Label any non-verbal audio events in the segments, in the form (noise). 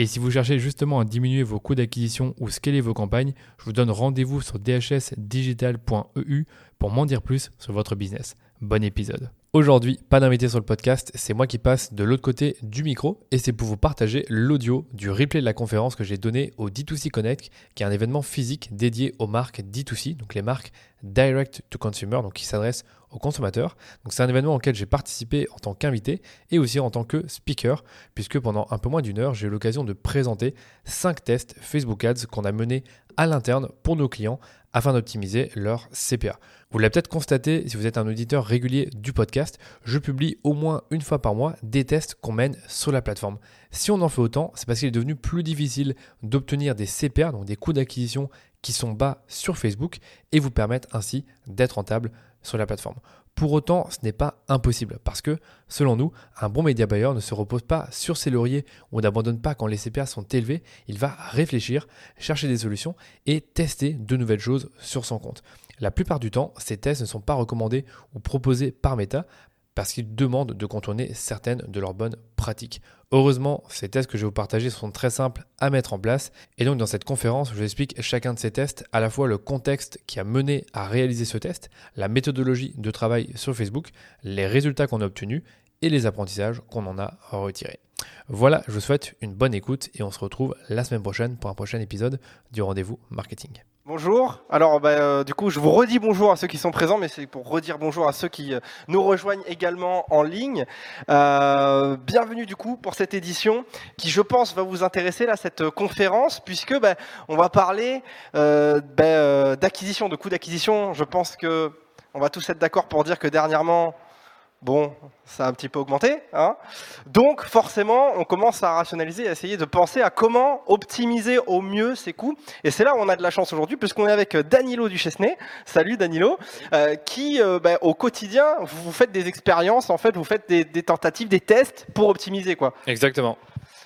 Et si vous cherchez justement à diminuer vos coûts d'acquisition ou scaler vos campagnes, je vous donne rendez-vous sur dhsdigital.eu pour m'en dire plus sur votre business. Bon épisode. Aujourd'hui, pas d'invité sur le podcast, c'est moi qui passe de l'autre côté du micro et c'est pour vous partager l'audio du replay de la conférence que j'ai donné au D2C Connect, qui est un événement physique dédié aux marques D2C, donc les marques Direct to Consumer, donc qui s'adressent aux consommateurs. C'est un événement auquel j'ai participé en tant qu'invité et aussi en tant que speaker, puisque pendant un peu moins d'une heure, j'ai eu l'occasion de présenter 5 tests Facebook Ads qu'on a menés à l'interne pour nos clients afin d'optimiser leur CPA. Vous l'avez peut-être constaté si vous êtes un auditeur régulier du podcast, je publie au moins une fois par mois des tests qu'on mène sur la plateforme. Si on en fait autant, c'est parce qu'il est devenu plus difficile d'obtenir des CPA, donc des coûts d'acquisition qui sont bas sur Facebook et vous permettent ainsi d'être rentable sur la plateforme. Pour autant, ce n'est pas impossible parce que, selon nous, un bon média buyer ne se repose pas sur ses lauriers ou n'abandonne pas quand les CPA sont élevés. Il va réfléchir, chercher des solutions et tester de nouvelles choses sur son compte. La plupart du temps, ces tests ne sont pas recommandés ou proposés par Meta parce qu'ils demandent de contourner certaines de leurs bonnes pratiques. Heureusement, ces tests que je vais vous partager sont très simples à mettre en place. Et donc dans cette conférence, je vous explique chacun de ces tests, à la fois le contexte qui a mené à réaliser ce test, la méthodologie de travail sur Facebook, les résultats qu'on a obtenus et les apprentissages qu'on en a retirés. Voilà, je vous souhaite une bonne écoute et on se retrouve la semaine prochaine pour un prochain épisode du rendez-vous marketing. Bonjour. Alors, bah, euh, du coup, je vous redis bonjour à ceux qui sont présents, mais c'est pour redire bonjour à ceux qui euh, nous rejoignent également en ligne. Euh, bienvenue du coup pour cette édition qui, je pense, va vous intéresser là cette conférence, puisque bah, on va parler bah, d'acquisition, de coûts d'acquisition. Je pense que on va tous être d'accord pour dire que dernièrement, bon, ça a un petit peu augmenté. Hein Donc forcément, on commence à rationaliser, à essayer de penser à comment optimiser au mieux ces coûts. Et c'est là où on a de la chance aujourd'hui, puisqu'on est avec Danilo Duchesnay. Salut Danilo, euh, qui euh, bah, au quotidien, vous faites des expériences, en fait, vous faites des, des tentatives, des tests pour optimiser. quoi. Exactement.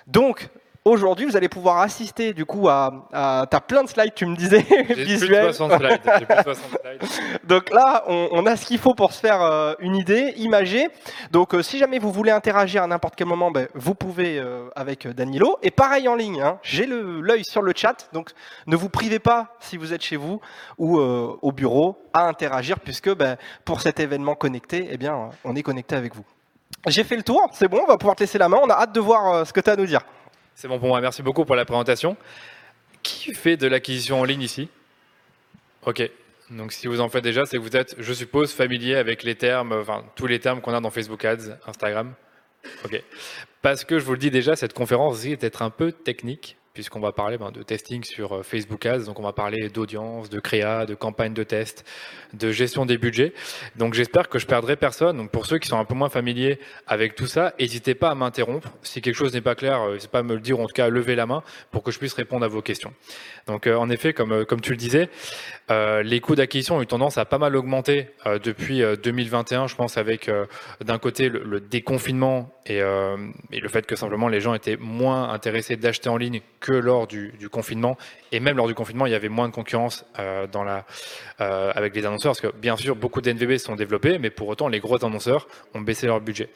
Donc, Aujourd'hui, vous allez pouvoir assister du coup à, à as plein de slides, tu me disais, visuels. Plus 60 slides. Plus 60 slides. (laughs) Donc là, on, on a ce qu'il faut pour se faire euh, une idée, imager. Donc euh, si jamais vous voulez interagir à n'importe quel moment, ben, vous pouvez euh, avec Danilo. Et pareil en ligne, hein, j'ai l'œil sur le chat, donc ne vous privez pas si vous êtes chez vous ou au bureau à interagir, puisque ben, pour cet événement connecté, eh bien, on est connecté avec vous. J'ai fait le tour, c'est bon, on va pouvoir te laisser la main. On a hâte de voir ce que tu as à nous dire. C'est bon pour moi, merci beaucoup pour la présentation. Qui fait de l'acquisition en ligne ici? Ok, donc si vous en faites déjà, c'est que vous êtes, je suppose, familier avec les termes, enfin tous les termes qu'on a dans Facebook Ads, Instagram. Ok. Parce que je vous le dis déjà, cette conférence risque d'être un peu technique puisqu'on va parler ben, de testing sur euh, Facebook Ads, donc on va parler d'audience, de créa, de campagne de test, de gestion des budgets. Donc j'espère que je perdrai personne. Donc pour ceux qui sont un peu moins familiers avec tout ça, n'hésitez pas à m'interrompre. Si quelque chose n'est pas clair, n'hésitez pas à me le dire, en tout cas à lever la main pour que je puisse répondre à vos questions. Donc euh, en effet, comme, euh, comme tu le disais, euh, les coûts d'acquisition ont eu tendance à pas mal augmenter euh, depuis 2021, je pense, avec d'un côté le, le, déconfinement et, et, le fait que simplement les gens étaient moins intéressés d'acheter en ligne que lors du, confinement. Et même lors du confinement, il y avait moins de concurrence dans la, avec les annonceurs, parce que bien sûr, beaucoup d'NVB sont développés, mais pour autant, les gros annonceurs ont baissé leur budget.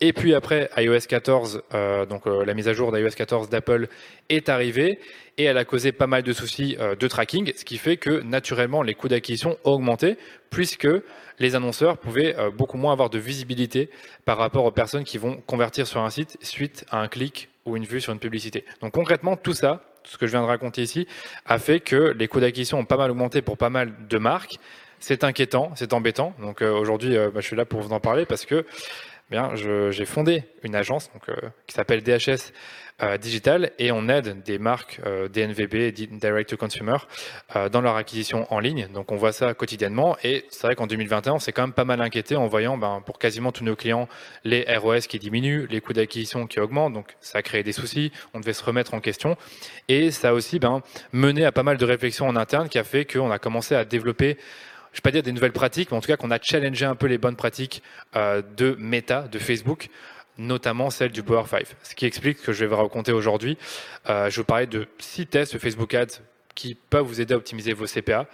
Et puis après, iOS 14, donc la mise à jour d'iOS 14 d'Apple est arrivée et elle a causé pas mal de soucis euh, de tracking, ce qui fait que naturellement les coûts d'acquisition ont augmenté puisque les annonceurs pouvaient euh, beaucoup moins avoir de visibilité par rapport aux personnes qui vont convertir sur un site suite à un clic ou une vue sur une publicité. Donc concrètement, tout ça, ce que je viens de raconter ici, a fait que les coûts d'acquisition ont pas mal augmenté pour pas mal de marques, c'est inquiétant, c'est embêtant. Donc aujourd'hui, bah, je suis là pour vous en parler parce que j'ai fondé une agence donc, qui s'appelle DHS euh, digital et on aide des marques euh, DNVB, Direct to Consumer, euh, dans leur acquisition en ligne. Donc on voit ça quotidiennement et c'est vrai qu'en 2021, on s'est quand même pas mal inquiété en voyant ben, pour quasiment tous nos clients les ROS qui diminuent, les coûts d'acquisition qui augmentent. Donc ça a créé des soucis, on devait se remettre en question et ça a aussi ben, mené à pas mal de réflexions en interne qui a fait qu'on a commencé à développer je ne vais pas dire des nouvelles pratiques, mais en tout cas qu'on a challengé un peu les bonnes pratiques de Meta, de Facebook, notamment celle du Power 5. Ce qui explique ce que je vais vous raconter aujourd'hui. Euh, je vais vous parler de six tests Facebook Ads qui peuvent vous aider à optimiser vos CPA.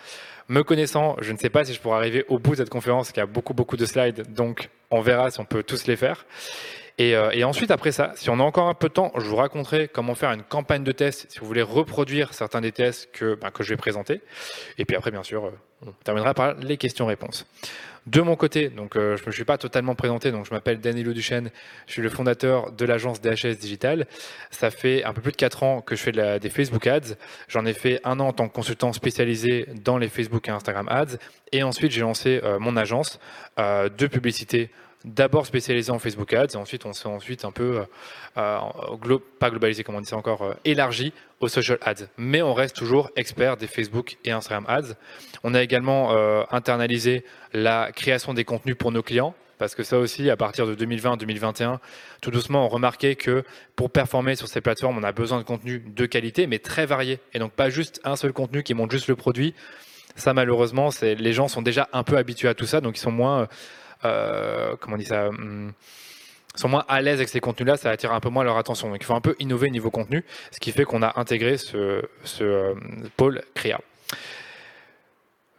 Me connaissant, je ne sais pas si je pourrai arriver au bout de cette conférence, qui a beaucoup, beaucoup de slides, donc on verra si on peut tous les faire. Et, euh, et, ensuite, après ça, si on a encore un peu de temps, je vous raconterai comment faire une campagne de test si vous voulez reproduire certains des tests que, ben, que je vais présenter. Et puis après, bien sûr, euh, on terminera par les questions-réponses. De mon côté, donc euh, je ne me suis pas totalement présenté, donc je m'appelle Danilo Duchesne, je suis le fondateur de l'agence DHS Digital. Ça fait un peu plus de 4 ans que je fais des Facebook Ads. J'en ai fait un an en tant que consultant spécialisé dans les Facebook et Instagram Ads. Et ensuite, j'ai lancé mon agence de publicité d'abord spécialisé en Facebook Ads, et ensuite on s'est ensuite un peu, euh, pas globalisé comme on ça encore, euh, élargi aux social ads. Mais on reste toujours expert des Facebook et Instagram Ads. On a également euh, internalisé la création des contenus pour nos clients. Parce que ça aussi, à partir de 2020-2021, tout doucement, on remarquait que pour performer sur ces plateformes, on a besoin de contenu de qualité, mais très varié. Et donc pas juste un seul contenu qui montre juste le produit. Ça, malheureusement, les gens sont déjà un peu habitués à tout ça, donc ils sont moins euh, comment on dit ça hum, sont moins à l'aise avec ces contenus-là, ça attire un peu moins leur attention. Donc il faut un peu innover niveau contenu, ce qui fait qu'on a intégré ce, euh, pôle créa.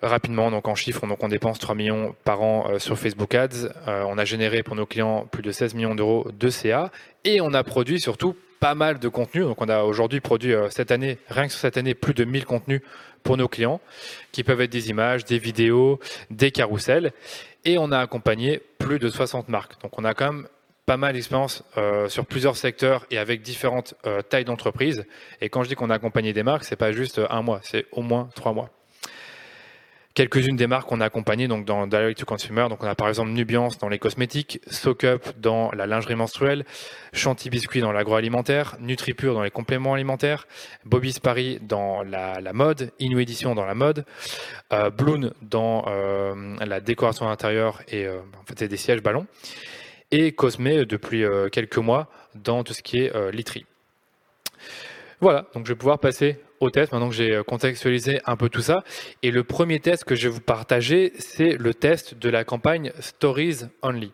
Rapidement, donc en chiffres, donc on dépense 3 millions par an euh, sur Facebook Ads. on a généré pour nos clients plus de 16 millions d'euros de CA et on a produit surtout pas mal de contenus. Donc on a aujourd'hui produit cette année, rien que sur cette année, plus de 1000 contenus pour nos clients, qui peuvent être des images, des vidéos, des carousels et on a accompagné plus de 60 marques. Donc on a quand même pas mal d'expérience euh, sur plusieurs secteurs et avec différentes euh, tailles d'entreprise. Et quand je dis qu'on a accompagné des marques, c'est pas juste un mois, c'est au moins trois mois quelques-unes des marques qu'on a accompagnées donc dans Direct to Consumer. Donc on a par exemple Nubiance dans les cosmétiques, SoakUp dans la lingerie menstruelle, Chanty Biscuit dans l'agroalimentaire, NutriPure dans les compléments alimentaires, Bobby's Paris dans la, mode, Inu Edition dans la mode, euh, Bloon dans euh, la décoration intérieure et euh, en fait c'est des sièges ballons, et Cosme depuis quelques mois dans tout ce qui est literie. Voilà, donc je vais pouvoir passer au test, maintenant que j'ai euh, contextualisé un peu tout ça. Et le premier test que je vais vous partager, c'est le test de la campagne Stories Only.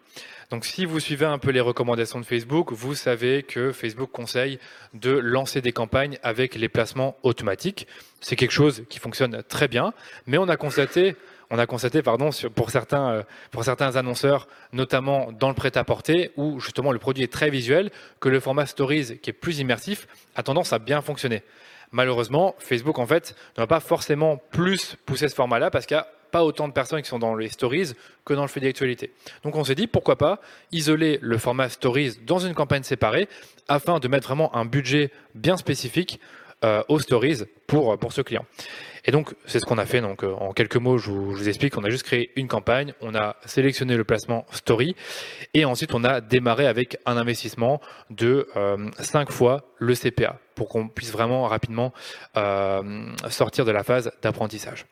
Donc si vous suivez un peu les recommandations de Facebook, vous savez que Facebook conseille de lancer des campagnes avec les placements automatiques. C'est quelque chose qui fonctionne très bien, mais on a constaté on a constaté, pardon, pour certains, euh, pour certains annonceurs, notamment dans le prêt-à-porter, où justement le produit est très visuel, que le format Stories, qui est plus immersif, a tendance à bien fonctionner. Malheureusement, Facebook, en fait, ne va pas forcément plus pousser ce format-là parce qu'il n'y a pas autant de personnes qui sont dans les stories que dans le fait d'actualité. Donc on s'est dit, pourquoi pas isoler le format stories dans une campagne séparée afin de mettre vraiment un budget bien spécifique euh, aux stories pour, pour ce client. Et donc, c'est ce qu'on a fait. Donc, euh, en quelques mots, je vous, explique. On a juste créé une campagne. On a sélectionné le placement Story. Et ensuite, on a démarré avec un investissement de euh, 5 fois le CPA pour qu'on puisse vraiment rapidement euh, sortir de la phase d'apprentissage.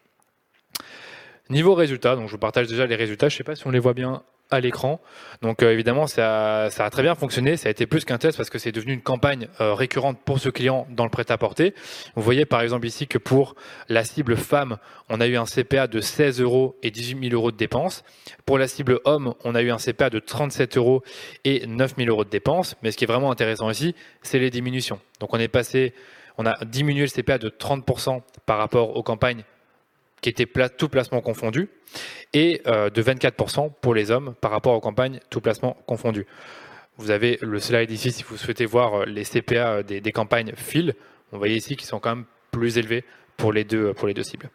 Niveau résultats, donc je vous partage déjà les résultats. Je ne sais pas si on les voit bien à l'écran. Donc euh, évidemment, ça, a très bien fonctionné. Ça a été plus qu'un test parce que c'est devenu une campagne euh, récurrente pour ce client dans le prêt-à-porter. Vous voyez par exemple ici que pour la cible femme, on a eu un CPA de 16 euros et 18 000 euros de dépenses. Pour la cible homme, on a eu un CPA de 37 euros et 9 000 euros de dépenses. Mais ce qui est vraiment intéressant ici, c'est les diminutions. Donc on est passé, on a diminué le CPA de 30% par rapport aux campagnes qui était tout placement confondu, et euh, de 24% pour les hommes par rapport aux campagnes tout placement confondu. Vous avez le slide ici si vous souhaitez voir euh, les CPA euh, des, campagnes fil. Vous voyez ici qu'ils sont quand même plus élevés pour les deux, pour les deux cibles.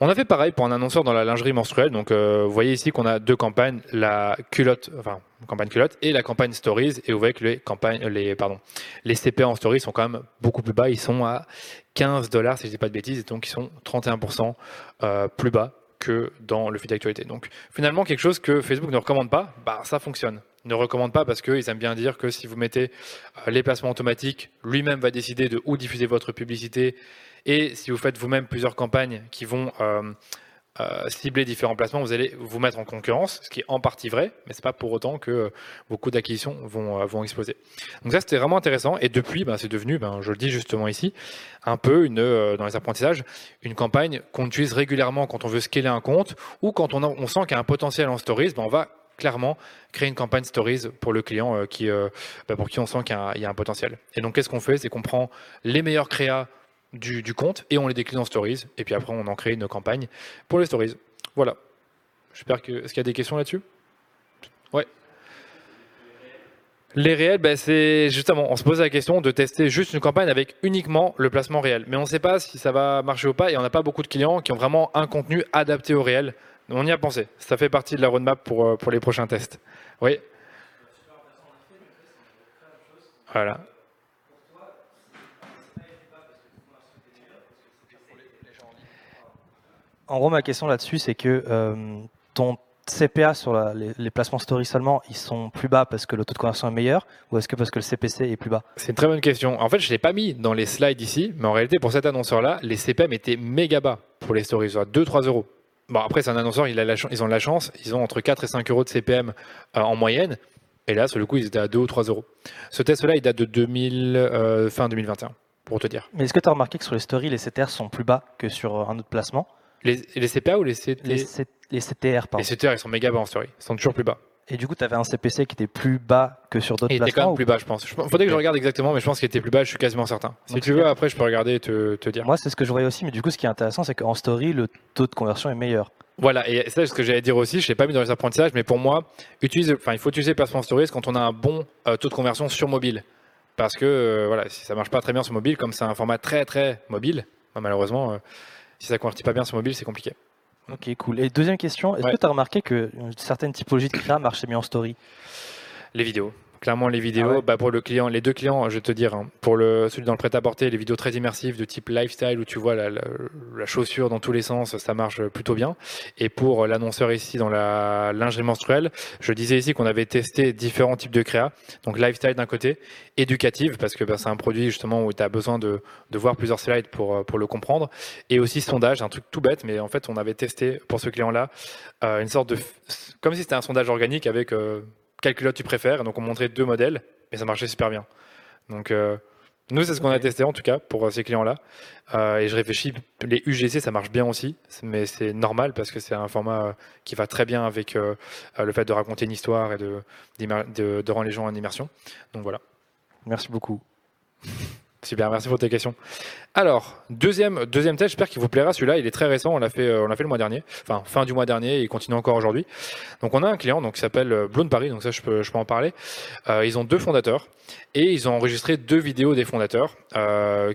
On a fait pareil pour un annonceur dans la lingerie menstruelle. Donc, euh, vous voyez ici qu'on a deux campagnes, la culotte, enfin, campagne culotte et la campagne stories. Et vous voyez que les campagnes, les, pardon, les CP en stories sont quand même beaucoup plus bas. Ils sont à 15 dollars, si je dis pas de bêtises, et donc ils sont 31% euh, plus bas que dans le feed d'actualité. Donc finalement, quelque chose que Facebook ne recommande pas, bah, ça fonctionne. Ne recommande pas parce qu'ils aiment bien dire que si vous mettez euh, les placements automatiques, lui-même va décider de où diffuser votre publicité. Et si vous faites vous-même plusieurs campagnes qui vont euh, euh, cibler différents placements, vous allez vous mettre en concurrence, ce qui est en partie vrai, mais c'est pas pour autant que vos coûts d'acquisition vont, vont exploser. Donc ça, c'était vraiment intéressant. Et depuis, ben, c'est devenu, ben, je le dis justement ici, un peu une, dans les apprentissages, une campagne qu'on utilise régulièrement quand on veut scaler un compte ou quand on, on sent qu'il y a un potentiel en stories, ben, on va clairement créer une campagne stories pour le client euh, qui, euh, bah, pour qui on sent qu'il y, a un potentiel. Et donc, qu'est-ce qu'on fait? C'est qu'on prend les meilleurs créas du, compte et on les décline en stories. Et puis après, on en crée une campagne pour les stories. Voilà. J'espère que. Est-ce qu'il y a des questions là-dessus? Ouais. Les réels, ben c'est justement, on se pose la question de tester juste une campagne avec uniquement le placement réel. Mais on ne sait pas si ça va marcher ou pas et on n'a pas beaucoup de clients qui ont vraiment un contenu adapté au réel. On y a pensé. Ça fait partie de la roadmap pour, euh, pour les prochains tests. Oui. Voilà. En gros, ma question là-dessus, c'est que euh, ton CPA sur les, placements story seulement, ils sont plus bas parce que le taux de conversion est meilleur ou est-ce que parce que le CPC est plus bas? C'est une très bonne question. En fait, je ne l'ai pas mis dans les slides ici, mais en réalité, pour cet annonceur-là, les CPM étaient méga bas pour les stories, 2-3 euros. Bon, après, c'est un annonceur, il a la ils ont la chance, ils ont entre 4 et 5 euros de CPM euh, en moyenne. Et là, sur le coup, ils étaient à 2 ou 3 euros. Ce test-là, il date de 2000, euh, fin 2021, pour te dire. Mais est-ce que tu as remarqué que sur les stories, les CTR sont plus bas que sur un autre placement? Les, les, CPA ou les, CTR les, les, CTR, pardon. Les CTR, ils sont méga bas en story. Ils sont toujours plus bas. Et du coup, tu avais un CPC qui était plus bas que sur d'autres placements Il était quand même plus bas, je pense. Il faudrait que je regarde exactement, mais je pense qu'il était plus bas, je suis quasiment certain. Si tu veux, après, je peux regarder et te, te dire. Moi, c'est ce que je voyais aussi, mais du coup, ce qui est intéressant, c'est qu'en story, le taux de conversion est meilleur. Voilà, et c'est ce que j'allais dire aussi, je ne l'ai pas mis dans les apprentissages, mais pour moi, utilise, enfin, il faut utiliser Placement Stories quand on a un bon euh, taux de conversion sur mobile. Parce que euh, voilà, si ça marche pas très bien sur mobile, comme c'est un format très très mobile, bah, malheureusement, euh, si ça ne convertit pas bien sur mobile, c'est compliqué. Ok, cool. Et deuxième question, est-ce que tu as remarqué que certaines typologies de créa marchaient mieux en story? Les vidéos. Clairement, les vidéos, ah bah pour le client, les deux clients, je vais te dire, hein, pour le, celui dans le prêt-à-porter, les vidéos très immersives de type lifestyle où tu vois la, chaussure dans tous les sens, ça marche plutôt bien. Et pour l'annonceur ici dans la lingerie menstruelle, je disais ici qu'on avait testé différents types de créa. Donc lifestyle d'un côté, éducative parce que bah, c'est un produit justement où tu as besoin de, de, voir plusieurs slides pour, pour le comprendre. Et aussi sondage, un truc tout bête, mais en fait on avait testé pour ce client-là euh, une sorte de, comme si c'était un sondage organique avec euh, quel culotte tu préfères. donc on montrait deux modèles, et ça marchait super bien. Donc euh, nous, c'est ce qu'on a testé en tout cas pour euh, ces clients-là. Euh, et je réfléchis, les UGC, ça marche bien aussi, mais c'est normal parce que c'est un format qui va très bien avec le fait de raconter une histoire et de, de, de rendre les gens en immersion. Donc voilà. Merci beaucoup. Super, merci pour tes questions. Alors, deuxième, deuxième test, j'espère qu'il vous plaira. Celui-là, il est très récent. On l'a fait, euh, fait le mois dernier, enfin fin du mois dernier, et il continue encore aujourd'hui. Donc, on a un client donc qui s'appelle euh, Blonde Paris. Donc ça, je peux, je peux en parler. Euh, ils ont deux fondateurs et ils ont enregistré deux vidéos des fondateurs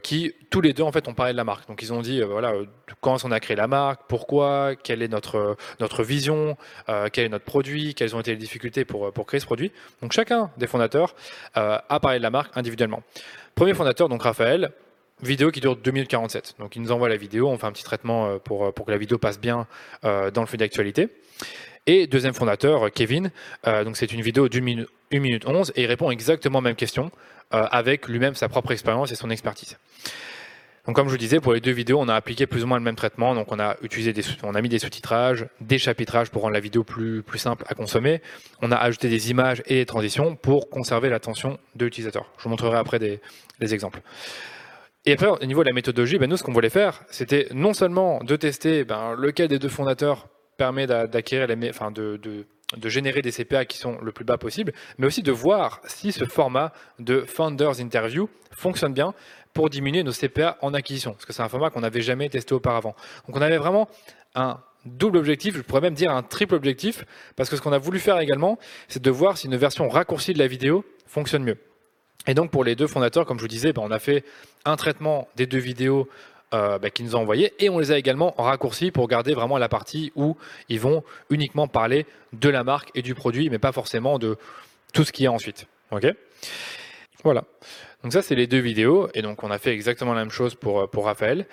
qui tous les deux en fait ont parlé de la marque. Donc ils ont dit voilà quand on a créé la marque, pourquoi, quelle est notre notre vision, quel est notre produit, quelles ont été les difficultés pour pour créer ce produit. Donc chacun des fondateurs a parlé de la marque individuellement. Premier fondateur, donc Raphaël, vidéo qui dure 2047. Donc il nous envoie la vidéo, on fait un petit traitement euh, pour, euh, pour que la vidéo passe bien euh, dans le flux d'actualité. Et deuxième fondateur, Kevin, donc c'est une vidéo d'une minute, 1 minute 11 et il répond exactement aux mêmes questions avec lui-même sa propre expérience et son expertise. Donc comme je vous disais, pour les deux vidéos, on a appliqué plus ou moins le même traitement. Donc on a utilisé des, on a mis des sous-titrages, des chapitrages pour rendre la vidéo plus, plus simple à consommer. On a ajouté des images et des transitions pour conserver l'attention de l'utilisateur. Je vous montrerai après des, exemples. Et après, au niveau de la méthodologie, ben nous, ce qu'on voulait faire, c'était non seulement de tester ben, lequel des deux fondateurs permet d'acquérir les, enfin de, de, générer des CPA qui sont le plus bas possible, mais aussi de voir si ce format de Founders Interview fonctionne bien pour diminuer nos CPA en acquisition, parce que c'est un format qu'on n'avait jamais testé auparavant. Donc on avait vraiment un double objectif, je pourrais même dire un triple objectif, parce que ce qu'on a voulu faire également, c'est de voir si une version raccourcie de la vidéo fonctionne mieux. Et donc pour les deux fondateurs, comme je vous disais, ben, on a fait un traitement des deux vidéos euh, qu'ils nous ont envoyées et on les a également raccourcis pour garder vraiment la partie où ils vont uniquement parler de la marque et du produit, mais pas forcément de tout ce qu'il y a ensuite. Ok? Voilà. Donc ça, c'est les deux vidéos. Et donc, on a fait exactement la même chose pour, euh, pour Raphaël.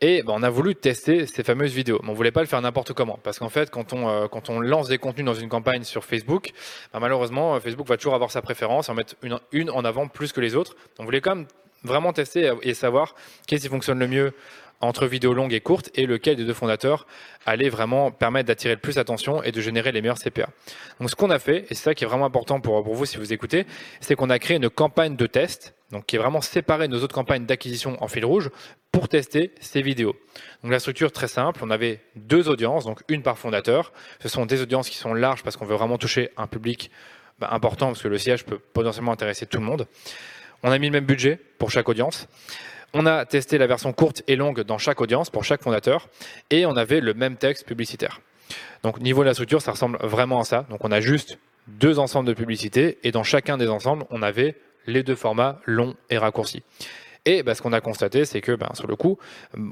Et ben, on a voulu tester ces fameuses vidéos. Mais on voulait pas le faire n'importe comment. Parce qu'en fait, quand on, euh, quand on lance des contenus dans une campagne sur Facebook, ben, malheureusement, Facebook va toujours avoir sa préférence, en mettre une, une en avant plus que les autres. On voulait quand même vraiment tester et savoir qu'est-ce qui fonctionne le mieux entre vidéos longues et courtes et lequel des deux fondateurs allait vraiment permettre d'attirer le plus d'attention et de générer les meilleurs CPA. Donc ce qu'on a fait, et c'est ça qui est vraiment important pour, pour vous si vous écoutez, c'est qu'on a créé une campagne de test, donc qui est vraiment séparée de nos autres campagnes d'acquisition en fil rouge pour tester ces vidéos. Donc la structure très simple, on avait deux audiences, donc une par fondateur. Ce sont des audiences qui sont larges parce qu'on veut vraiment toucher un public bah, important parce que le siège peut potentiellement intéresser tout le monde. On a mis le même budget pour chaque audience. On a testé la version courte et longue dans chaque audience pour chaque fondateur et on avait le même texte publicitaire. Donc niveau de la structure, ça ressemble vraiment à ça. Donc on a juste deux ensembles de publicités et dans chacun des ensembles, on avait les deux formats long et raccourci. Et bah, ce qu'on a constaté, c'est que ben, sur le coup,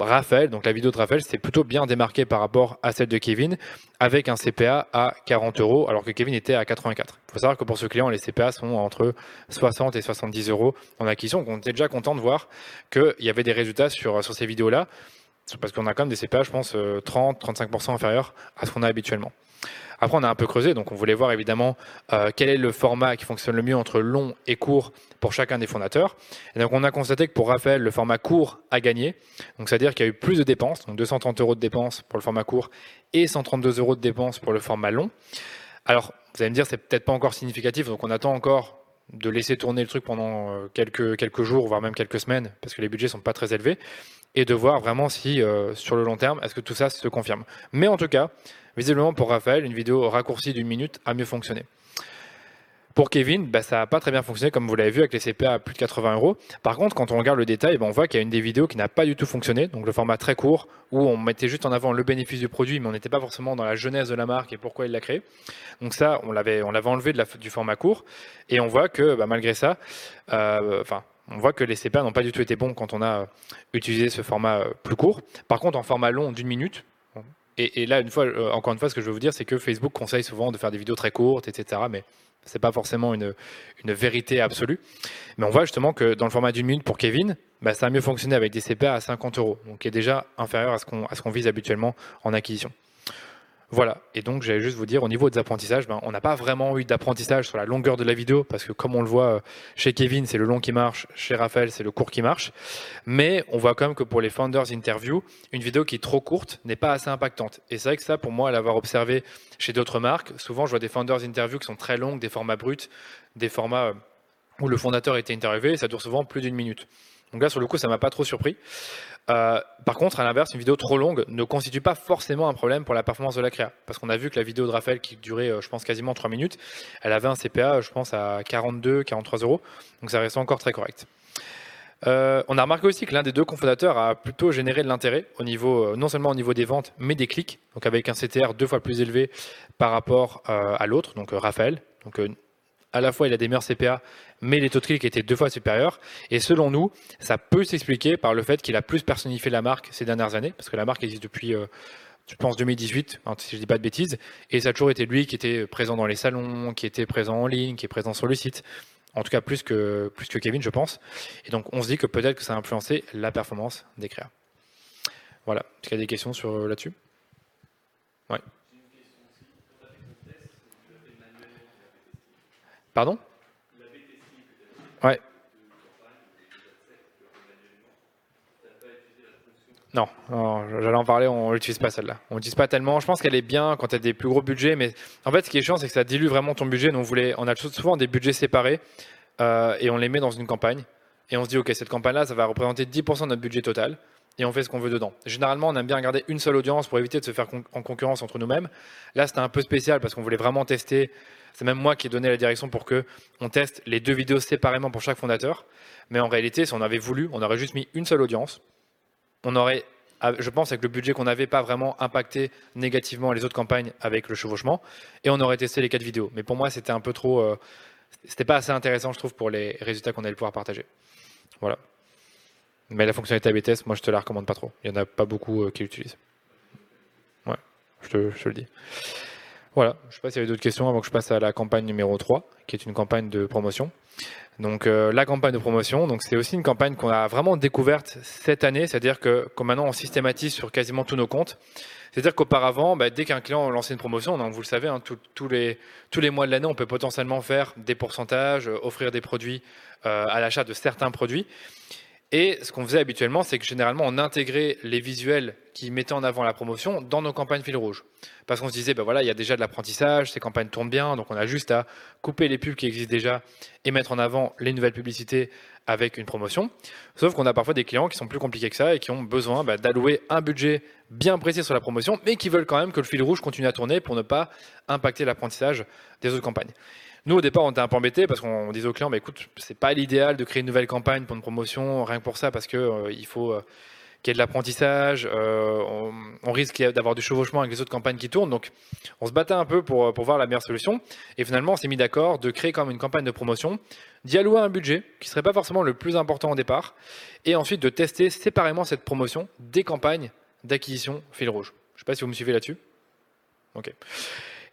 Raphaël, donc la vidéo de Raphaël, s'est plutôt bien démarquée par rapport à celle de Kevin, avec un CPA à 40 euros, alors que Kevin était à 84. Il faut savoir que pour ce client, les CPA sont entre 60 et 70 euros en acquisition. Donc on était déjà content de voir qu'il y avait des résultats sur, sur ces vidéos-là, parce qu'on a quand même des CPA, je pense, 30-35% euh, inférieurs à ce qu'on a habituellement. Après, on a un peu creusé, donc on voulait voir évidemment euh, quel est le format qui fonctionne le mieux entre long et court pour chacun des fondateurs. Et donc, on a constaté que pour Raphaël, le format court a gagné. Donc, c'est-à-dire qu'il y a eu plus de dépenses, donc 230 euros de dépenses pour le format court et 132 euros de dépenses pour le format long. Alors, vous allez me dire, c'est peut-être pas encore significatif, donc on attend encore de laisser tourner le truc pendant euh, quelques, quelques jours, voire même quelques semaines, parce que les budgets sont pas très élevés, et de voir vraiment si, euh, sur le long terme, est-ce que tout ça se confirme. Mais en tout cas, Visiblement, pour Raphaël, une vidéo raccourcie d'une minute a mieux fonctionné. Pour Kevin, bah, ça n'a pas très bien fonctionné, comme vous l'avez vu, avec les CPA à plus de 80 euros. Par contre, quand on regarde le détail, bah, on voit qu'il y a une des vidéos qui n'a pas du tout fonctionné, donc le format très court, où on mettait juste en avant le bénéfice du produit, mais on n'était pas forcément dans la jeunesse de la marque et pourquoi il l'a créé. Donc ça, on l'avait, enlevé du format court, et on voit que bah, malgré ça, euh, on voit que les CPA n'ont pas du tout été bons quand on a utilisé ce format euh, plus court. Par contre, en format long d'une minute, et, là, euh, encore une fois, ce que je veux vous dire, c'est que Facebook conseille souvent de faire des vidéos très courtes, etc. Mais c'est pas forcément une, vérité absolue. Mais on voit justement que dans le format d'une minute pour Kevin, bah, ça a mieux fonctionné avec des CPA à 50 euros, donc qui est déjà inférieur à ce qu'on vise habituellement en acquisition. Voilà, et donc j'allais juste vous dire, au niveau des apprentissages, ben, on n'a pas vraiment eu d'apprentissage sur la longueur de la vidéo, parce que comme on le voit euh, chez Kevin, c'est le long qui marche, chez Raphaël, c'est le court qui marche, mais on voit quand même que pour les Founders Interview, une vidéo qui est trop courte n'est pas assez impactante. Et c'est vrai que ça, pour moi, l'avoir observé chez d'autres marques, souvent je vois des Founders Interview qui sont très longues, des formats bruts, des formats euh, où le fondateur était interviewé, et ça dure souvent plus d'une minute. Donc là, sur le coup, ça m'a pas trop surpris. Euh, par contre, à l'inverse, une vidéo trop longue ne constitue pas forcément un problème pour la performance de la créa. Parce qu'on a vu que la vidéo de Raphaël, qui durait, euh, je pense, quasiment 3 minutes, elle avait un CPA, je pense, à 42, 43 euros. Donc ça reste encore très correct. Euh, on a remarqué aussi que l'un des deux cofondateurs a plutôt généré de l'intérêt au niveau, non seulement au niveau des ventes, mais des clics. Donc avec un CTR deux fois plus élevé par rapport à l'autre, donc Raphaël. Donc à la fois il a des meilleurs CPA, mais les taux de clic étaient deux fois supérieurs. Et selon nous, ça peut s'expliquer par le fait qu'il a plus personnifié la marque ces dernières années, parce que la marque existe depuis, euh, je pense, 2018, hein, si je ne dis pas de bêtises. Et ça a toujours été lui qui était présent dans les salons, qui était présent en ligne, qui est présent sur le site. En tout cas, plus que, plus que Kevin, je pense. Et donc, on se dit que peut-être que ça a influencé la performance des créas. Voilà. Est-ce qu'il y a des questions sur euh, là-dessus? Ouais. Pardon Ouais. Non, j'allais en parler, on l'utilise pas celle-là. On l'utilise pas tellement. Je pense qu'elle est bien quand tu as des plus gros budgets, mais en fait, ce qui est chiant, c'est que ça dilue vraiment ton budget. Donc, on, voulait, on a souvent des budgets séparés euh, et on les met dans une campagne. Et on se dit, OK, cette campagne-là, ça va représenter 10% de notre budget total et on fait ce qu'on veut dedans. Généralement, on aime bien regarder une seule audience pour éviter de se faire en concurrence entre nous-mêmes. Là, c'était un peu spécial parce qu'on voulait vraiment tester. C'est même moi qui ai donné la direction pour que on teste les deux vidéos séparément pour chaque fondateur. Mais en réalité, si on avait voulu, on aurait juste mis une seule audience. On aurait, je pense, avec le budget qu'on n'avait pas vraiment impacté négativement les autres campagnes avec le chevauchement, et on aurait testé les quatre vidéos. Mais pour moi, c'était un peu trop, euh, c'était pas assez intéressant, je trouve, pour les résultats qu'on allait pouvoir partager. Voilà. Mais la fonctionnalité AB test, moi je te la recommande pas trop. Il n'y en a pas beaucoup euh, qui l'utilisent. Ouais, je te, je le dis. Voilà, je ne sais pas s'il y avait d'autres questions avant que je passe à la campagne numéro 3, qui est une campagne de promotion. Donc la campagne de promotion, donc c'est aussi une campagne qu'on a vraiment découverte cette année, c'est-à-dire que comme maintenant on systématise sur quasiment tous nos comptes. C'est-à-dire qu'auparavant, bah, dès qu'un client lançait une promotion, donc vous le savez, hein, les, tous les mois de l'année, on peut potentiellement faire des pourcentages, offrir des produits à l'achat de certains produits. Et ce qu'on faisait habituellement, c'est que généralement, on intégrait les visuels qui mettaient en avant la promotion dans nos campagnes fil rouge. Parce qu'on se disait, ben voilà, il y a déjà de l'apprentissage, ces campagnes tournent bien, donc on a juste à couper les pubs qui existent déjà et mettre en avant les nouvelles publicités avec une promotion. Sauf qu'on a parfois des clients qui sont plus compliqués que ça et qui ont besoin bah, d'allouer un budget bien précis sur la promotion, mais qui veulent quand même que le fil rouge continue à tourner pour ne pas impacter l'apprentissage des autres campagnes. Nous, au départ, on était un peu embêtés parce qu'on disait aux clients, bah, écoute, c'est pas l'idéal de créer une nouvelle campagne pour une promotion, rien que pour ça, parce qu'il euh, il faut euh, qu'il y ait de l'apprentissage, euh, on, risque d'avoir du chevauchement avec les autres campagnes qui tournent. Donc, on se battait un peu pour, pour voir la meilleure solution. Et finalement, on s'est mis d'accord de créer comme une campagne de promotion, d'y allouer un budget qui serait pas forcément le plus important au départ, et ensuite de tester séparément cette promotion des campagnes d'acquisition fil rouge. Je sais pas si vous me suivez là-dessus. Ok.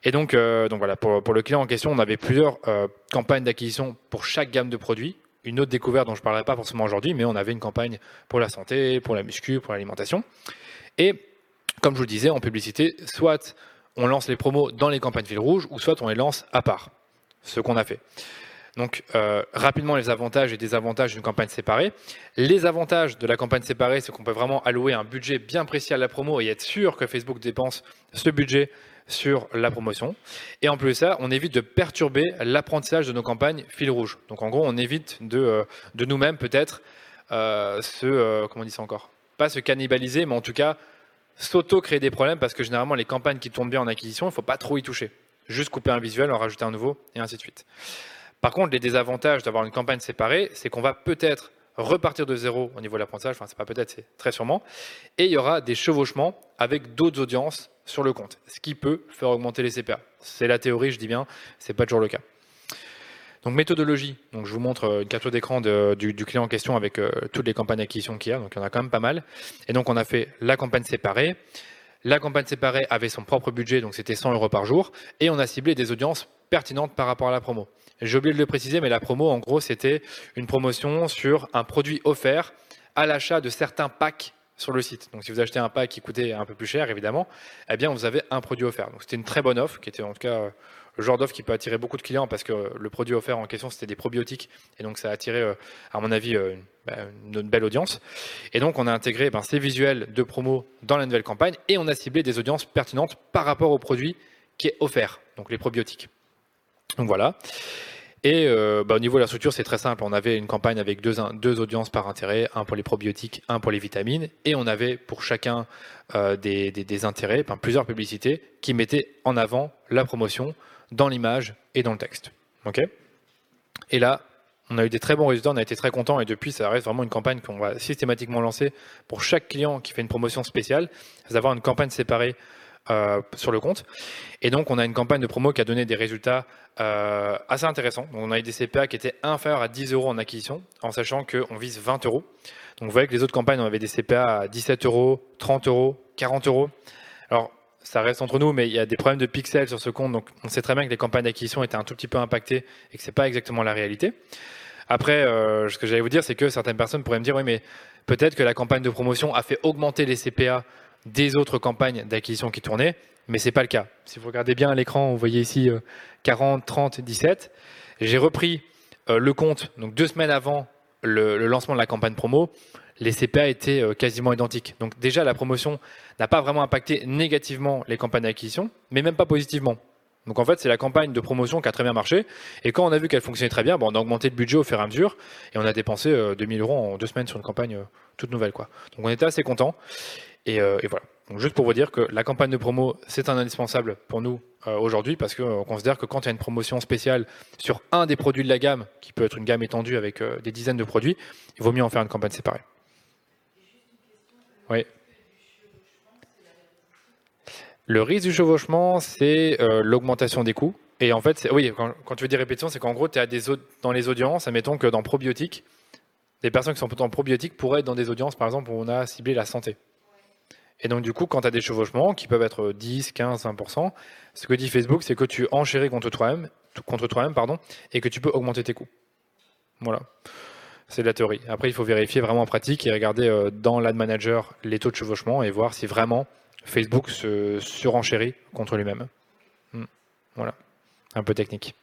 Et donc, euh, donc voilà, pour, le client en question, on avait plusieurs euh, campagnes d'acquisition pour chaque gamme de produits. Une autre découverte dont je ne parlerai pas forcément aujourd'hui, mais on avait une campagne pour la santé, pour la muscu, pour l'alimentation. Et comme je vous le disais, en publicité, soit on lance les promos dans les campagnes fil rouge, ou soit on les lance à part. Ce qu'on a fait. Donc, euh, rapidement, les avantages et désavantages d'une campagne séparée. Les avantages de la campagne séparée, c'est qu'on peut vraiment allouer un budget bien précis à la promo et être sûr que Facebook dépense ce budget sur la promotion. Et en plus de ça, on évite de perturber l'apprentissage de nos campagnes fil rouge. Donc en gros, on évite de, euh, de nous-mêmes peut-être euh, se, euh, comment on dit ça encore? Pas se cannibaliser, mais en tout cas s'auto-créer des problèmes parce que généralement les campagnes qui tournent bien en acquisition, il ne faut pas trop y toucher. Juste couper un visuel, en rajouter un nouveau et ainsi de suite. Par contre, les désavantages d'avoir une campagne séparée, c'est qu'on va peut-être repartir de zéro au niveau de l'apprentissage, enfin c'est pas peut-être, c'est très sûrement, et il y aura des chevauchements avec d'autres audiences sur le compte, ce qui peut faire augmenter les CPA. C'est la théorie, je dis bien, c'est pas toujours le cas. Donc méthodologie, je vous montre euh, une capture d'écran du, client en question avec euh, toutes les campagnes d'acquisition qu'il y a, donc il y en a quand même pas mal. Et donc on a fait la campagne séparée. La campagne séparée avait son propre budget, donc c'était 100 euros par jour, et on a ciblé des audiences pertinentes par rapport à la promo. J'ai oublié de le préciser, mais la promo, en gros, c'était une promotion sur un produit offert à l'achat de certains packs sur le site. Donc si vous achetez un pack qui coûtait un peu plus cher, évidemment, eh vous avez un produit offert. Donc c'était une très bonne offre, qui était en tout cas euh, le genre d'offre qui peut attirer beaucoup de clients parce que le produit offert en question c'était des probiotiques et donc ça a attiré, euh, à mon avis, euh, bah, une, belle audience. Et donc on a intégré ben, ces visuels de promo dans la nouvelle campagne et on a ciblé des audiences pertinentes par rapport au produit qui est offert, donc les probiotiques. Donc voilà. Et euh, bah, au niveau de la structure, c'est très simple. On avait une campagne avec deux, audiences par intérêt, un pour les probiotiques, un pour les vitamines, et on avait pour chacun euh, des, intérêts, plusieurs publicités qui mettaient en avant la promotion dans l'image et dans le texte. Et là, on a eu des très bons résultats, on a été très contents, et depuis, ça reste vraiment une campagne qu'on va systématiquement lancer pour chaque client qui fait une promotion spéciale, c'est d'avoir une campagne séparée euh, sur le compte. Et donc, on a une campagne de promo qui a donné des résultats euh, assez intéressants. on a eu des CPA qui étaient inférieurs à 10 euros en acquisition, en sachant qu'on vise 20 euros. Donc, vous voyez que les autres campagnes, on avait des CPA à 17 euros, 30 euros, 40 euros. Alors, ça reste entre nous, mais il y a des problèmes de pixels sur ce compte. Donc, on sait très bien que les campagnes d'acquisition étaient un tout petit peu impactées et que c'est pas exactement la réalité. Après, euh, ce que j'allais vous dire, c'est que certaines personnes pourraient me dire, oui, mais peut-être que la campagne de promotion a fait augmenter les CPA des autres campagnes d'acquisition qui tournaient, mais ce n'est pas le cas. Si vous regardez bien à l'écran, vous voyez ici 40, 30, 17. J'ai repris euh, le compte, donc deux semaines avant le, lancement de la campagne promo, les CPA étaient euh, quasiment identiques. Donc déjà, la promotion n'a pas vraiment impacté négativement les campagnes d'acquisition, mais même pas positivement. Donc en fait, c'est la campagne de promotion qui a très bien marché. Et quand on a vu qu'elle fonctionnait très bien, bon, on a augmenté le budget au fur et à mesure et on a dépensé 2000 euh, euros en deux semaines sur une campagne toute nouvelle. Quoi. Donc on était assez content. Euh, et, voilà. Donc juste pour vous dire que la campagne de promo, c'est un indispensable pour nous euh, aujourd'hui parce qu'on considère que quand il y a une promotion spéciale sur un des produits de la gamme, qui peut être une gamme étendue avec euh, des dizaines de produits, il vaut mieux en faire une campagne séparée. Oui. Le risque du chevauchement, c'est l'augmentation des coûts. Et en fait, oui, quand, tu veux dire répétition, c'est qu'en gros, tu as des dans les audiences, admettons que dans probiotiques, des personnes qui sont dans probiotiques pourraient être dans des audiences, par exemple, où on a ciblé la santé. Et donc, du coup, quand tu as des chevauchements qui peuvent être 10, 15, 20%, ce que dit Facebook, c'est que tu enchéris contre toi-même, contre toi-même, pardon, et que tu peux augmenter tes coûts. Voilà. C'est de la théorie. Après, il faut vérifier vraiment en pratique et regarder euh, dans l'ad manager les taux de chevauchement et voir si vraiment Facebook se surenchérit contre lui-même. Hmm. Voilà. Un peu technique.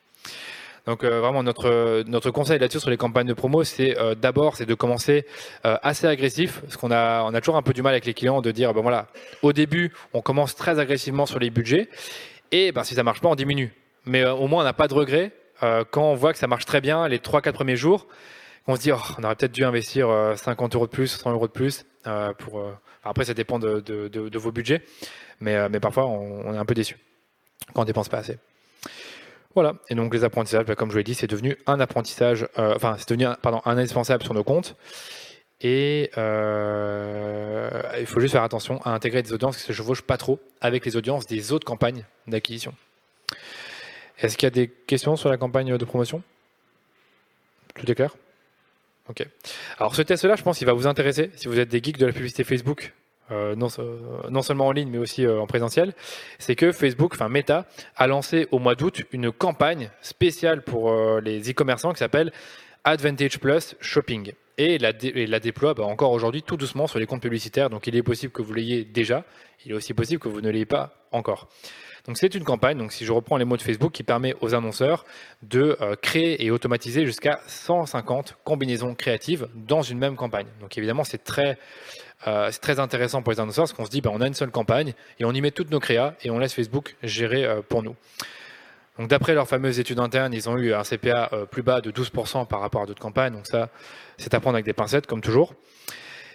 Donc euh, vraiment notre notre conseil là-dessus sur les campagnes de promo, c'est euh, d'abord c'est de commencer assez agressif, parce qu'on a on a toujours un peu du mal avec les clients de dire ben voilà au début on commence très agressivement sur les budgets et ben si ça marche pas on diminue. Mais au moins on n'a pas de regret quand on voit que ça marche très bien les 3-4 premiers jours on se dit, oh, on aurait peut-être dû investir 50 euh, euros de plus, 100 euros de plus. Euh, euh, après, ça dépend de, vos budgets, mais, mais parfois, on, est un peu déçu quand on dépense pas assez. Voilà. Et donc, les apprentissages, bah, comme je vous l'ai dit, c'est devenu un apprentissage, enfin, c'est devenu un, pardon, un indispensable sur nos comptes. Et il faut juste faire attention à intégrer des audiences qui se chevauchent pas trop avec les audiences des autres campagnes d'acquisition. Est-ce qu'il y a des questions sur la campagne de promotion? Tout est clair? Ok. Alors ce test-là, je pense qu'il va vous intéresser si vous êtes des geeks de la publicité Facebook, euh, non, seulement en ligne mais aussi euh, en présentiel. C'est que Facebook, enfin Meta, a lancé au mois d'août une campagne spéciale pour euh, les e-commerçants qui s'appelle Advantage Plus Shopping. Et la, la déploie bah, encore aujourd'hui tout doucement sur les comptes publicitaires. Donc il est possible que vous l'ayez déjà, il est aussi possible que vous ne l'ayez pas encore. Donc c'est une campagne, donc si je reprends les mots de Facebook, qui permet aux annonceurs de créer et automatiser jusqu'à 150 combinaisons créatives dans une même campagne. Donc évidemment c'est très euh, c'est très intéressant pour les annonceurs parce qu'on se dit ben, on a une seule campagne et on y met toutes nos créas et on laisse Facebook gérer euh, pour nous. Donc d'après leurs fameuses études internes, ils ont eu un CPA plus bas de 12% par rapport à d'autres campagnes. Donc ça, c'est à prendre avec des pincettes comme toujours.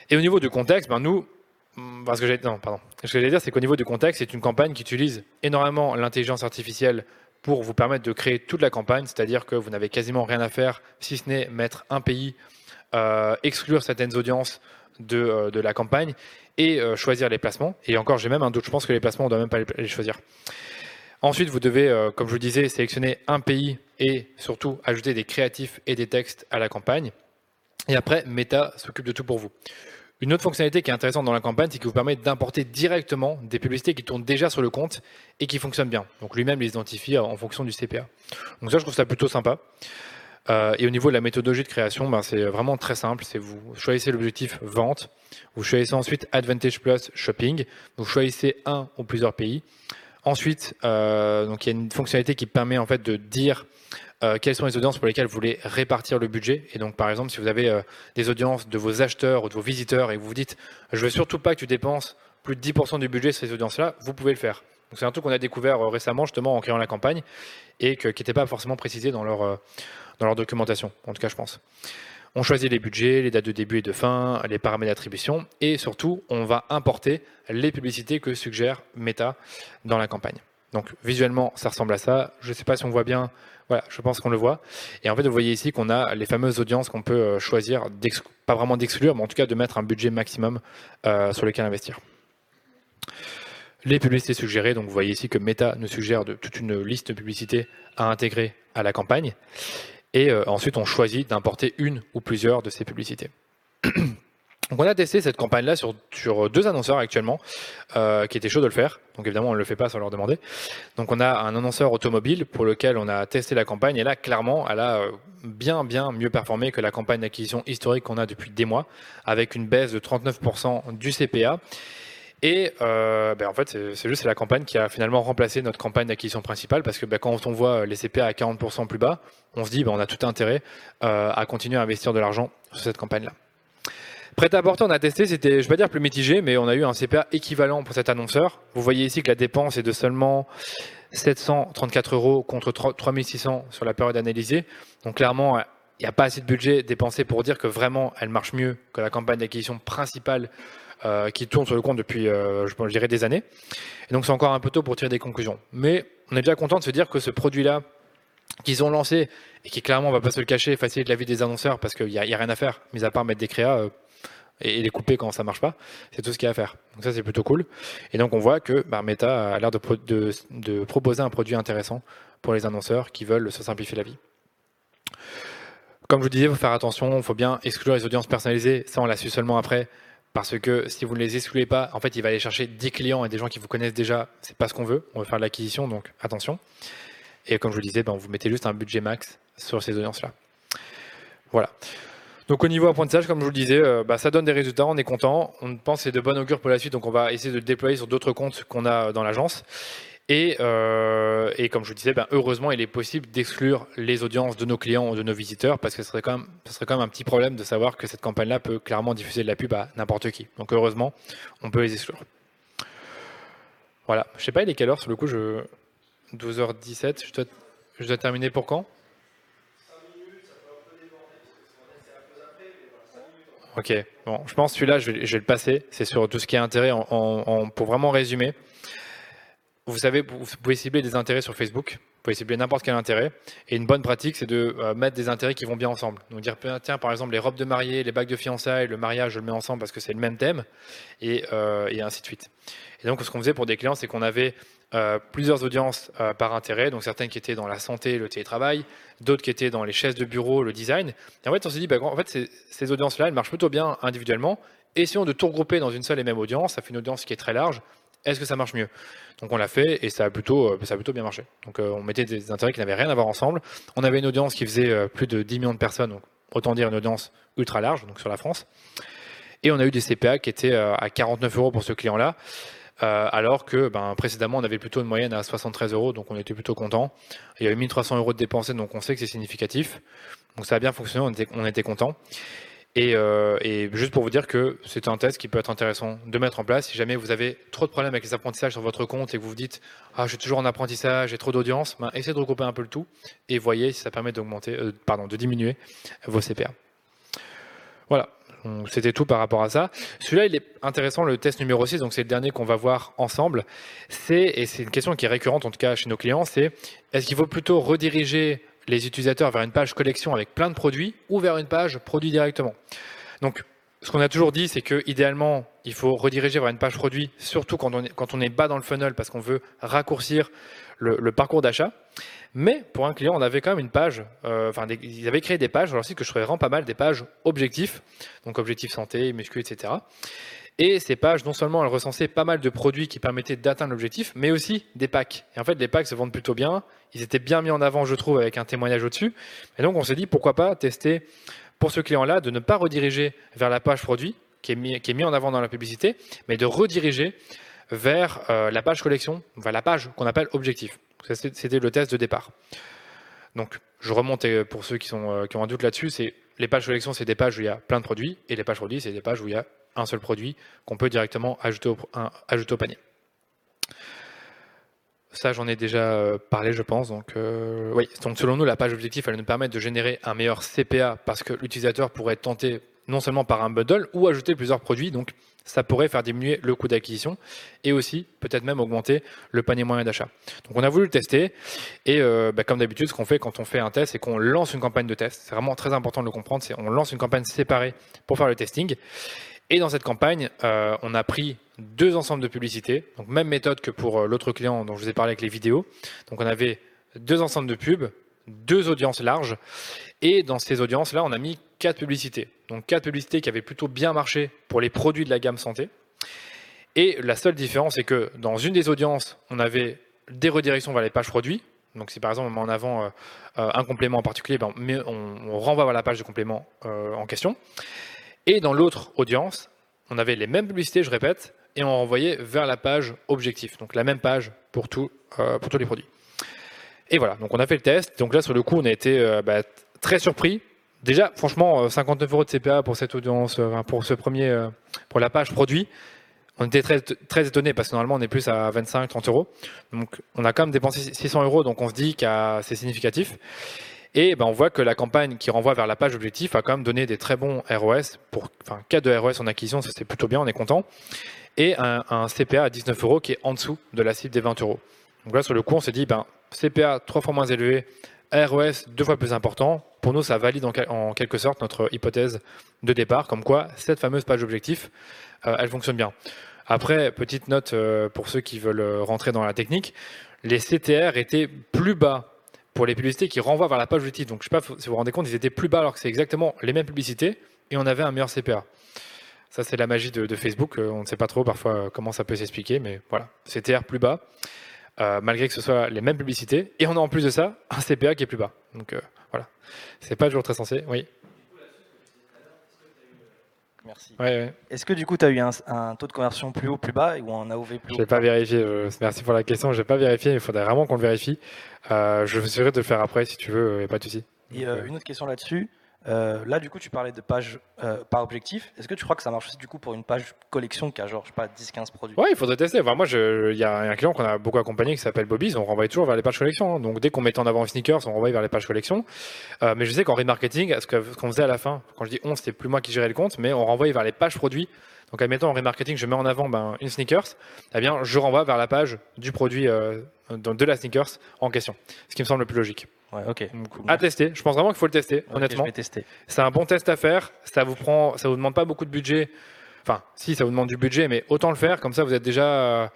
Et au niveau du contexte, ben nous, pardon. Ce que j'allais dire, c'est qu'au niveau du contexte, c'est une campagne qui utilise énormément l'intelligence artificielle pour vous permettre de créer toute la campagne, c'est-à-dire que vous n'avez quasiment rien à faire, si ce n'est mettre un pays, euh, exclure certaines audiences de, euh, de la campagne et euh, choisir les placements. Et encore, j'ai même un doute, je pense que les placements, on ne doit même pas les choisir. Ensuite, vous devez, comme je vous disais, sélectionner un pays et surtout ajouter des créatifs et des textes à la campagne. Et après, Meta s'occupe de tout pour vous. Une autre fonctionnalité qui est intéressante dans la campagne, c'est qu'il vous permet d'importer directement des publicités qui tournent déjà sur le compte et qui fonctionnent bien. Donc lui-même les identifie en fonction du CPA. Donc ça, je trouve ça plutôt sympa. Euh, et au niveau de la méthodologie de création, ben, c'est vraiment très simple. C'est vous choisissez l'objectif vente, vous choisissez ensuite Advantage Plus Shopping, vous choisissez un ou plusieurs pays. Ensuite, euh, donc il y a une fonctionnalité qui permet en fait de dire euh, quelles sont les audiences pour lesquelles vous voulez répartir le budget. Et donc, par exemple, si vous avez des audiences de vos acheteurs ou de vos visiteurs et vous vous dites, je veux surtout pas que tu dépenses plus de 10% du budget sur ces audiences-là, vous pouvez le faire. C'est un truc qu'on a découvert récemment, justement, en créant la campagne et qui n'était pas forcément précisé dans leur, dans leur documentation, en tout cas, je pense. On choisit les budgets, les dates de début et de fin, les paramètres d'attribution et surtout, on va importer les publicités que suggère Meta dans la campagne. Donc visuellement, ça ressemble à ça. Je ne sais pas si on voit bien voilà, je pense qu'on le voit. Et en fait, vous voyez ici qu'on a les fameuses audiences qu'on peut euh, choisir, pas vraiment d'exclure, mais en tout cas de mettre un budget maximum euh, sur lequel investir. Les publicités suggérées, donc vous voyez ici que Meta nous suggère de, toute une liste de publicités à intégrer à la campagne. Et euh, ensuite, on choisit d'importer une ou plusieurs de ces publicités. (clears throat) Donc on a testé cette campagne-là sur, sur, deux annonceurs actuellement euh, qui étaient chauds de le faire. Donc évidemment on ne le fait pas sans leur demander. Donc on a un annonceur automobile pour lequel on a testé la campagne et là clairement elle a euh, bien bien mieux performé que la campagne d'acquisition historique qu'on a depuis des mois avec une baisse de 39% du CPA. Et euh, ben en fait, c'est juste la campagne qui a finalement remplacé notre campagne d'acquisition principale parce que ben, quand on voit les CPA à 40% plus bas, on se dit ben, on a tout intérêt euh, à continuer à investir de l'argent sur cette campagne-là. Prêt à porter, on a testé, c'était, je vais pas dire plus mitigé, mais on a eu un CPA équivalent pour cet annonceur. Vous voyez ici que la dépense est de seulement 734 euros contre 3600 sur la période analysée. Donc clairement, il n'y a pas assez de budget dépensé pour dire que vraiment elle marche mieux que la campagne d'acquisition principale euh, qui tourne sur le compte depuis, euh, je dirais, des années. Et donc c'est encore un peu tôt pour tirer des conclusions. Mais on est déjà content de se dire que ce produit-là qu'ils ont lancé et qui clairement, on va pas se le cacher, facilite la vie des annonceurs parce qu'il n'y a, a, rien à faire, mis à part mettre des créas. Euh, et, les couper quand ça marche pas. C'est tout ce qu'il y a à faire. Donc ça, c'est plutôt cool. Et donc, on voit que bah, Meta a l'air de, de, proposer un produit intéressant pour les annonceurs qui veulent se simplifier la vie. Comme je vous disais, il faut faire attention, il faut bien exclure les audiences personnalisées. Ça, on l'a su seulement après. Parce que si vous ne les excluez pas, en fait, il va aller chercher 10 clients et des gens qui vous connaissent déjà. C'est pas ce qu'on veut. On veut faire de l'acquisition, donc attention. Et comme je vous disais, ben, vous mettez juste un budget max sur ces audiences-là. Voilà. Donc au niveau apprentissage, comme je vous le disais, euh, bah, ça donne des résultats, on est content, on pense que c'est de bonnes augure pour la suite, donc on va essayer de le déployer sur d'autres comptes qu'on a dans l'agence. Et, euh, et, comme je vous disais, ben, heureusement, il est possible d'exclure les audiences de nos clients ou de nos visiteurs parce que ce serait quand même, un petit problème de savoir que cette campagne-là peut clairement diffuser de la pub à n'importe qui. Donc heureusement, on peut les exclure. Voilà. Je sais pas, il est quelle heure sur le coup je... 12h17. Je dois, je dois terminer pour quand? Ok, bon, je pense celui-là, je vais, le passer. C'est sur tout ce qui est intérêt pour vraiment résumer. Vous savez, vous pouvez cibler des intérêts sur Facebook. Vous pouvez cibler n'importe quel intérêt. Et une bonne pratique, c'est de euh, mettre des intérêts qui vont bien ensemble. Donc dire, tiens, par exemple, les robes de mariée, les bagues de fiançailles, le mariage, je le mets ensemble parce que c'est le même thème, et, euh, ainsi de suite. Et donc, ce qu'on faisait pour des clients, c'est qu'on avait euh, plusieurs audiences par intérêt, donc certaines qui étaient dans la santé, le télétravail, d'autres qui étaient dans les chaises de bureau, le design. Et en fait, on s'est dit, bah, en fait, ces, ces audiences-là, elles marchent plutôt bien individuellement. Essayons de tout regrouper dans une seule et même audience. Ça fait une audience qui est très large. Est-ce que ça marche mieux? Donc on l'a fait et ça a plutôt, euh, bien marché. Donc on mettait des intérêts qui n'avaient rien à voir ensemble. On avait une audience qui faisait plus de 10 millions de personnes, donc autant dire une audience ultra large, donc sur la France. Et on a eu des CPA qui étaient à 49 euros pour ce client-là. Euh, alors que ben, précédemment on avait plutôt une moyenne à 73 euros, donc on était plutôt content. Il y a eu 1300 euros de dépensés, donc on sait que c'est significatif. Donc ça a bien fonctionné, on était, on était content. Et, euh, et, juste pour vous dire que c'est un test qui peut être intéressant de mettre en place. Si jamais vous avez trop de problèmes avec les apprentissages sur votre compte et que vous vous dites ah je suis toujours en apprentissage, j'ai trop d'audience, ben, essayez de regrouper un peu le tout et voyez si ça permet d'augmenter, euh, pardon, de diminuer vos CPA. Voilà, c'était tout par rapport à ça. Celui-là, il est intéressant, le test numéro 6, donc c'est le dernier qu'on va voir ensemble. C'est, et c'est une question qui est récurrente en tout cas chez nos clients, c'est est-ce qu'il faut plutôt rediriger les utilisateurs vers une page collection avec plein de produits ou vers une page produit directement Donc, ce qu'on a toujours dit, c'est que idéalement, il faut rediriger vers une page produit, surtout quand on est, quand on est bas dans le funnel, parce qu'on veut raccourcir le, parcours d'achat. Mais pour un client, on avait quand même une page, euh, enfin, ils avaient créé des pages, alors aussi que je trouvais vraiment pas mal, des pages objectifs, donc objectifs santé, muscu, etc. Et ces pages, non seulement elles recensaient pas mal de produits qui permettaient d'atteindre l'objectif, mais aussi des packs. Et en fait, les packs se vendent plutôt bien. Ils étaient bien mis en avant, je trouve, avec un témoignage au-dessus. Et donc, on s'est dit, pourquoi pas tester pour ce client-là de ne pas rediriger vers la page produit, qui est, mis, en avant dans la publicité, mais de rediriger vers euh, la page collection, vers la page qu'on appelle objectif. C'était le test de départ. Donc, je remonte pour ceux qui, sont, euh, qui ont un doute là-dessus, c'est les pages collection, c'est des pages où il y a plein de produits, et les pages produits, c'est des pages où il y a un seul produit qu'on peut directement ajouter au, panier. Ça, j'en ai déjà euh, parlé, je pense. Euh, selon nous, la page objectif, elle nous permet de générer un meilleur CPA parce que l'utilisateur pourrait être tenté non seulement par un bundle ou ajouter plusieurs produits. Donc, ça pourrait faire diminuer le coût d'acquisition et aussi peut-être même augmenter le panier moyen d'achat. Donc on a voulu le tester et euh, bah, comme d'habitude ce qu'on fait quand on fait un test c'est qu'on lance une campagne de test. C'est vraiment très important de le comprendre, c'est on lance une campagne séparée pour faire le testing. Et dans cette campagne, euh, on a pris deux ensembles de publicités, donc même méthode que pour euh, l'autre client dont je vous ai parlé avec les vidéos. Donc on avait deux ensembles de pubs, deux audiences larges et dans ces audiences-là, on a mis quatre publicités. Donc quatre publicités qui avaient plutôt bien marché pour les produits de la gamme santé. Et la seule différence, c'est que dans une des audiences, on avait des redirections vers les pages produits. Donc si par exemple on met en avant euh, un complément en particulier, ben, on, renvoie vers la page de complément en question. Et dans l'autre audience, on avait les mêmes publicités, je répète, et on renvoyait vers la page objectif. Donc la même page pour, tout, pour tous les produits. Et voilà, donc on a fait le test. Donc là, sur le coup, on a été bah, très surpris. Déjà, franchement, 59 euros de CPA pour cette audience, pour ce premier, pour la page produit. On était très, très étonnés parce que normalement on est plus à 25, 30 euros. Donc on a quand même dépensé 600 euros, donc on se dit que c'est significatif. Et ben, on voit que la campagne qui renvoie vers la page objectif a quand même donné des très bons ROS. Pour, enfin, 4 de ROS en acquisition, ça c'est plutôt bien, on est content. Et un, CPA à 19 euros qui est en dessous de la cible des 20 euros. Donc là, sur le coup, on s'est dit, ben, CPA trois fois moins élevé, ROS deux fois plus important. Pour nous, ça valide en, quelque sorte notre hypothèse de départ, comme quoi cette fameuse page objectif, euh, elle fonctionne bien. Après, petite note euh, pour ceux qui veulent rentrer dans la technique, les CTR étaient plus bas pour les publicités qui renvoient vers la page objectif. Donc, je ne sais pas si vous vous rendez compte, ils étaient plus bas alors que c'est exactement les mêmes publicités et on avait un meilleur CPA. Ça, c'est la magie de, Facebook. On ne sait pas trop parfois comment ça peut s'expliquer, mais voilà. CTR plus bas, malgré que ce soit les mêmes publicités. Et on a en plus de ça un CPA qui est plus bas. Donc, voilà. C'est pas toujours très sensé. Oui. Merci. Ouais, ouais. Est-ce que du coup, tu as eu un, un taux de conversion plus haut, plus bas ou un AOV plus Je haut n'ai pas vérifié. euh, merci pour la question. Je n'ai pas vérifié. Il faudrait vraiment qu'on le vérifie. Euh, je serai de le faire après si tu veux. Il a pas de souci. Et euh, euh, une autre question là-dessus. Euh, là, du coup, tu parlais de page euh, par objectif. Est-ce que tu crois que ça marche aussi du coup pour une page collection qui a genre, je sais pas, 10-15 produits? Ouais, il faudrait tester. Moi, il y a un client qu'on a beaucoup accompagné qui s'appelle Bobby's. On renvoie toujours vers les pages collection. hein. Donc, dès qu'on mettait en avant sneakers, on renvoyait vers les pages collection. Euh, mais je sais qu'en remarketing, ce qu'on faisait à la fin, quand je dis on, c'était plus moi qui gérais le compte, mais on renvoyait vers les pages produits. Donc, admettons en remarketing, je mets en avant ben, une sneakers. Eh bien, je renvoie vers la page du produit euh, de la sneakers en question. Ce qui me semble le plus logique. Ouais, ok. Donc, Cool. à tester. Je pense vraiment qu'il faut le tester, honnêtement. Je vais tester. C'est un bon test à faire. Ça vous prend, ça vous demande pas beaucoup de budget. Enfin, si, ça vous demande du budget, mais autant le faire. Comme ça, vous êtes déjà, euh,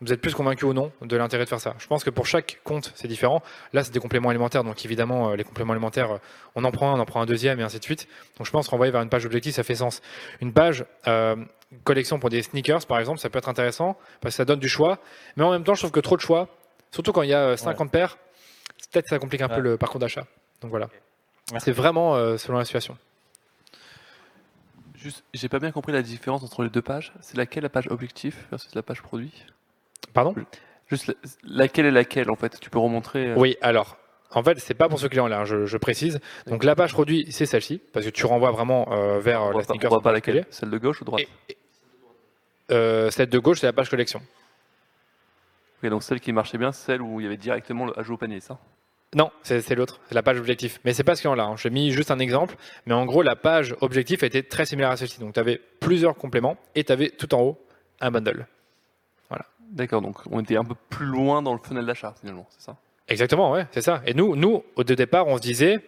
vous êtes plus convaincu ou non de l'intérêt de faire ça. Je pense que pour chaque compte, c'est différent. Là, c'est des compléments alimentaires, donc évidemment, euh, les compléments alimentaires, euh, on en prend un, on en prend un deuxième, et ainsi de suite. Donc, je pense renvoyer vers une page objectif, ça fait sens. Une page euh, collection pour des sneakers, par exemple, ça peut être intéressant parce que ça donne du choix. Mais en même temps, je trouve que trop de choix, surtout quand il y a euh, 50 paires, peut-être que ça complique un peu le parcours d'achat. Donc voilà. C'est vraiment euh, selon la situation. Juste, j'ai pas bien compris la différence entre les deux pages. C'est laquelle la page objectif versus la page produit? Pardon? Juste la- laquelle est laquelle en fait? Tu peux remontrer. euh, Oui, alors, en fait, c'est pas pour ce client-là, hein, je, je précise. Donc la page produit, c'est celle-ci, parce que tu renvoies vraiment euh, vers on la pas, on voit pas laquelle. Celle de gauche ou droite? Et- celle de gauche, c'est la page collection. Ok, donc celle qui marchait bien, celle où il y avait directement le ajout au panier, ça? Non, c'est l'autre, c'est la page objectif. Mais c'est pas ce client-là, hein. j'ai mis juste un exemple. Mais en gros, la page objectif était très similaire à celle-ci. Donc tu avais plusieurs compléments et tu avais tout en haut un bundle. D'accord, donc on était un peu plus loin dans le funnel d'achat finalement, c'est ça? Exactement, ouais, c'est ça. Et nous, nous, au départ, on se disait,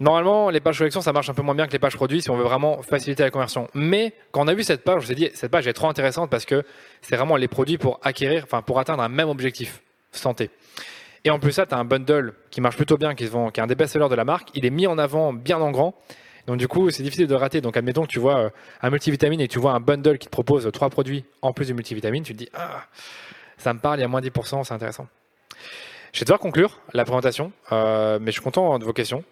normalement, les pages collection, ça marche un peu moins bien que les pages produits si on veut vraiment faciliter la conversion. Mais quand on a vu cette page, on s'est dit, cette page est trop intéressante parce que c'est vraiment les produits pour acquérir, enfin, pour atteindre un même objectif, santé. Et en plus, ça, tu as un bundle qui marche plutôt bien, qui, se vend, qui est un des best-sellers de la marque. Il est mis en avant bien en grand. Donc, du coup, c'est difficile de rater. Donc, admettons que tu vois euh, un multivitamine et tu vois un bundle qui te propose trois produits en plus du multivitamine, tu te dis, ah, ça me parle, il y a moins 10%, c'est intéressant. Je vais devoir conclure la présentation, euh, mais je suis content de vos questions.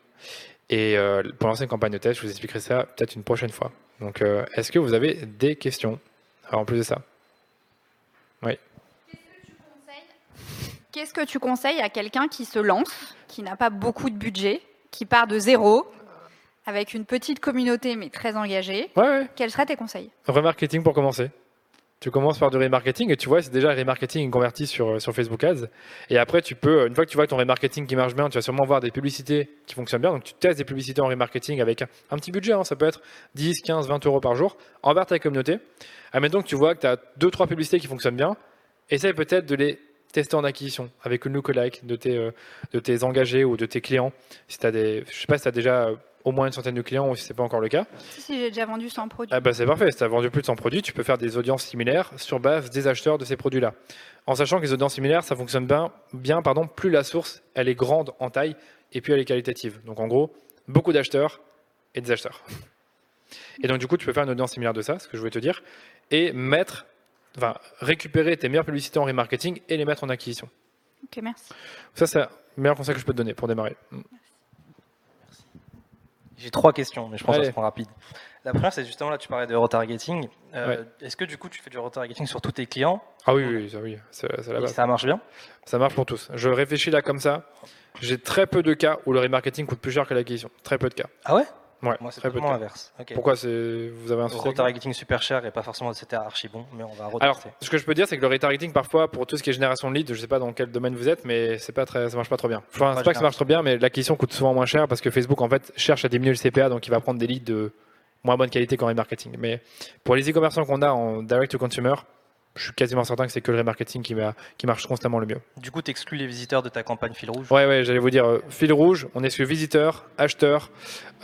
Et euh, pour lancer une campagne de test, je vous expliquerai ça peut-être une prochaine fois. Donc, est-ce que vous avez des questions en plus de ça? Qu'est-ce que tu conseilles à quelqu'un qui se lance, qui n'a pas beaucoup de budget, qui part de zéro, avec une petite communauté mais très engagée? Ouais, ouais. Quels seraient tes conseils? Remarketing pour commencer. Tu commences par du remarketing et tu vois, c'est déjà remarketing converti sur, euh, sur Facebook Ads. Et après, tu peux, une fois que tu vois ton remarketing qui marche bien, tu vas sûrement voir des publicités qui fonctionnent bien. Donc, tu testes des publicités en remarketing avec un, un petit budget. hein. ça peut être 10, 15, 20 euros par jour envers ta communauté. Admettons que tu vois que tu as 2-3 publicités qui fonctionnent bien. Essaye peut-être de les tester en acquisition avec une lookalike de tes, euh, de tes engagés ou de tes clients. Si as des, je sais pas si tu as déjà euh, au moins une centaine de clients ou si c'est pas encore le cas. Si, si, j'ai déjà vendu 100 produits. Ah bah c'est parfait, si tu as vendu plus de 100 produits, tu peux faire des audiences similaires sur base des acheteurs de ces produits-là. En sachant que les audiences similaires, ça fonctionne bien, bien pardon, plus la source, elle est grande en taille et puis elle est qualitative. Donc en gros, beaucoup d'acheteurs et des acheteurs. Et donc du coup, tu peux faire une audience similaire de ça, ce que je voulais te dire, et mettre, enfin, récupérer tes meilleures publicités en remarketing et les mettre en acquisition. Ok, merci. Ça, c'est le meilleur conseil que je peux te donner pour démarrer. J'ai trois questions, mais je pense que ça sera rapide. La première, c'est justement là, tu parlais de retargeting. Euh, Ouais. Est-ce que du coup, tu fais du retargeting sur tous tes clients Ah oui, oui, ça, oui, c'est c'est la et ça marche bien? Ça marche pour tous. Je réfléchis là comme ça. J'ai très peu de cas où le remarketing coûte plus cher que l'acquisition. Très peu de cas. Ah ouais? Ouais, Moi, c'est cas. l'inverse. Pourquoi c'est vous avez un souci Retargeting super cher et pas forcément c'était archi bon, mais on va Alors, ce que je peux dire, c'est que le retargeting, parfois, pour tout ce qui est génération de leads, je sais pas dans quel domaine vous êtes, mais c'est pas très, ça marche pas trop bien. Enfin, Pas c'est pas que ça marche trop bien, mais l'acquisition coûte souvent moins cher parce que Facebook, en fait, cherche à diminuer le CPA, donc il va prendre des leads de moins bonne qualité qu'en remarketing. Mais pour les e-commerçants qu'on a en direct to consumer, je suis quasiment certain que c'est que le remarketing qui, va- qui marche constamment le mieux. Du coup, tu exclus les visiteurs de ta campagne fil rouge? Ouais, ouais, j'allais vous dire, euh, fil rouge, on exclut visiteurs, acheteurs,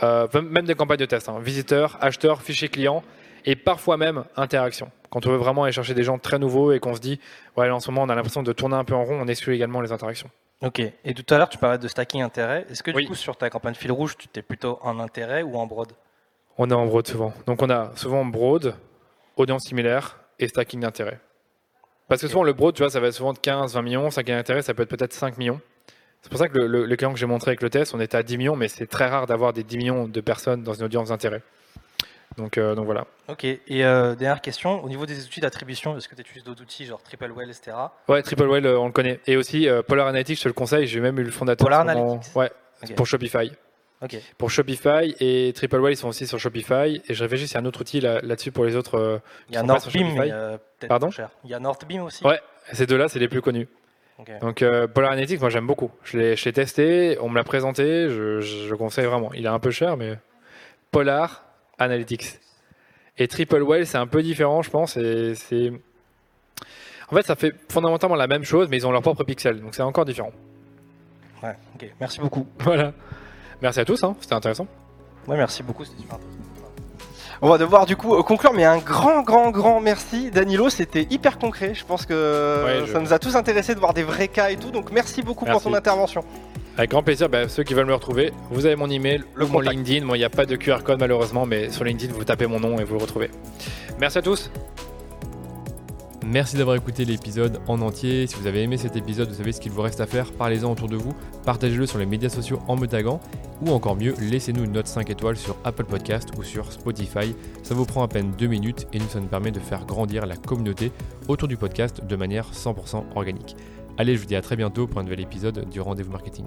euh, même des campagnes de test, hein, visiteurs, acheteurs, fichiers clients, et parfois même interaction. Quand on veut vraiment aller chercher des gens très nouveaux et qu'on se dit, ouais, en ce moment, on a l'impression de tourner un peu en rond, on exclut également les interactions. Ok. Et tout à l'heure, tu parlais de stacking intérêt. Est-ce que du Oui. coup, sur ta campagne fil rouge, tu t'es plutôt en intérêt ou en broad? On est en broad souvent. Donc on a souvent broad, audience similaire et stacking d'intérêt. Parce que souvent le broad, tu vois, ça va être souvent de 15, 20 millions, stacking d'intérêt, ça peut être peut-être 5 millions. C'est pour ça que le, le- le client que j'ai montré avec le test, on était à 10 millions, mais c'est très rare d'avoir des 10 millions de personnes dans une audience d'intérêt. Donc, euh, donc voilà. Ok, et euh, dernière question, au niveau des outils d'attribution, est-ce que tu utilises d'autres outils genre TripleWell, etc. Ouais, TripleWell, euh, on le connaît. Et aussi euh, Polar Analytics, je te le conseille. J'ai même eu le fondateur. Polar Analytics Ouais, pour Shopify. Pour Shopify et TripleWell, ils sont aussi sur Shopify. Et je réfléchis, a un autre outil là- là-dessus pour les autres. euh, il y a Northbeam, euh, Pardon cher. Il y a Northbeam aussi Ouais. Ces deux-là, c'est les plus connus. Donc euh, Polar Analytics, moi j'aime beaucoup. Je l'ai testé, on me l'a présenté, je, je, je conseille vraiment. Il est un peu cher, mais Polar Analytics. Et TripleWell, c'est un peu différent, je pense. Et c'est... En fait, ça fait fondamentalement la même chose, mais ils ont leur propre pixel, donc c'est encore différent. Ouais, ok, merci beaucoup. (laughs) Voilà. Merci à tous, hein, c'était intéressant. Ouais, merci beaucoup, c'était super intéressant. On va devoir du coup euh, conclure, mais un grand, grand, grand merci, Danilo. C'était hyper concret. Je pense que Ouais, je- ça nous a tous intéressés de voir des vrais cas et tout. Donc merci beaucoup Merci. pour ton intervention. Avec grand plaisir, bah, ceux qui veulent me retrouver, vous avez mon email, Le mon contact. LinkedIn. Moi, il n'y a pas de QR code malheureusement, mais sur LinkedIn, vous tapez mon nom et vous le retrouvez. Merci à tous. Merci d'avoir écouté l'épisode en entier. Si vous avez aimé cet épisode, vous savez ce qu'il vous reste à faire. Parlez-en autour de vous, partagez-le sur les médias sociaux en me taguant, ou encore mieux, laissez-nous une note 5 étoiles sur Apple Podcast ou sur Spotify. Ça vous prend à peine 2 minutes et nous, ça nous permet de faire grandir la communauté autour du podcast de manière 100% organique. Allez, je vous dis à très bientôt pour un nouvel épisode du Rendez-vous Marketing.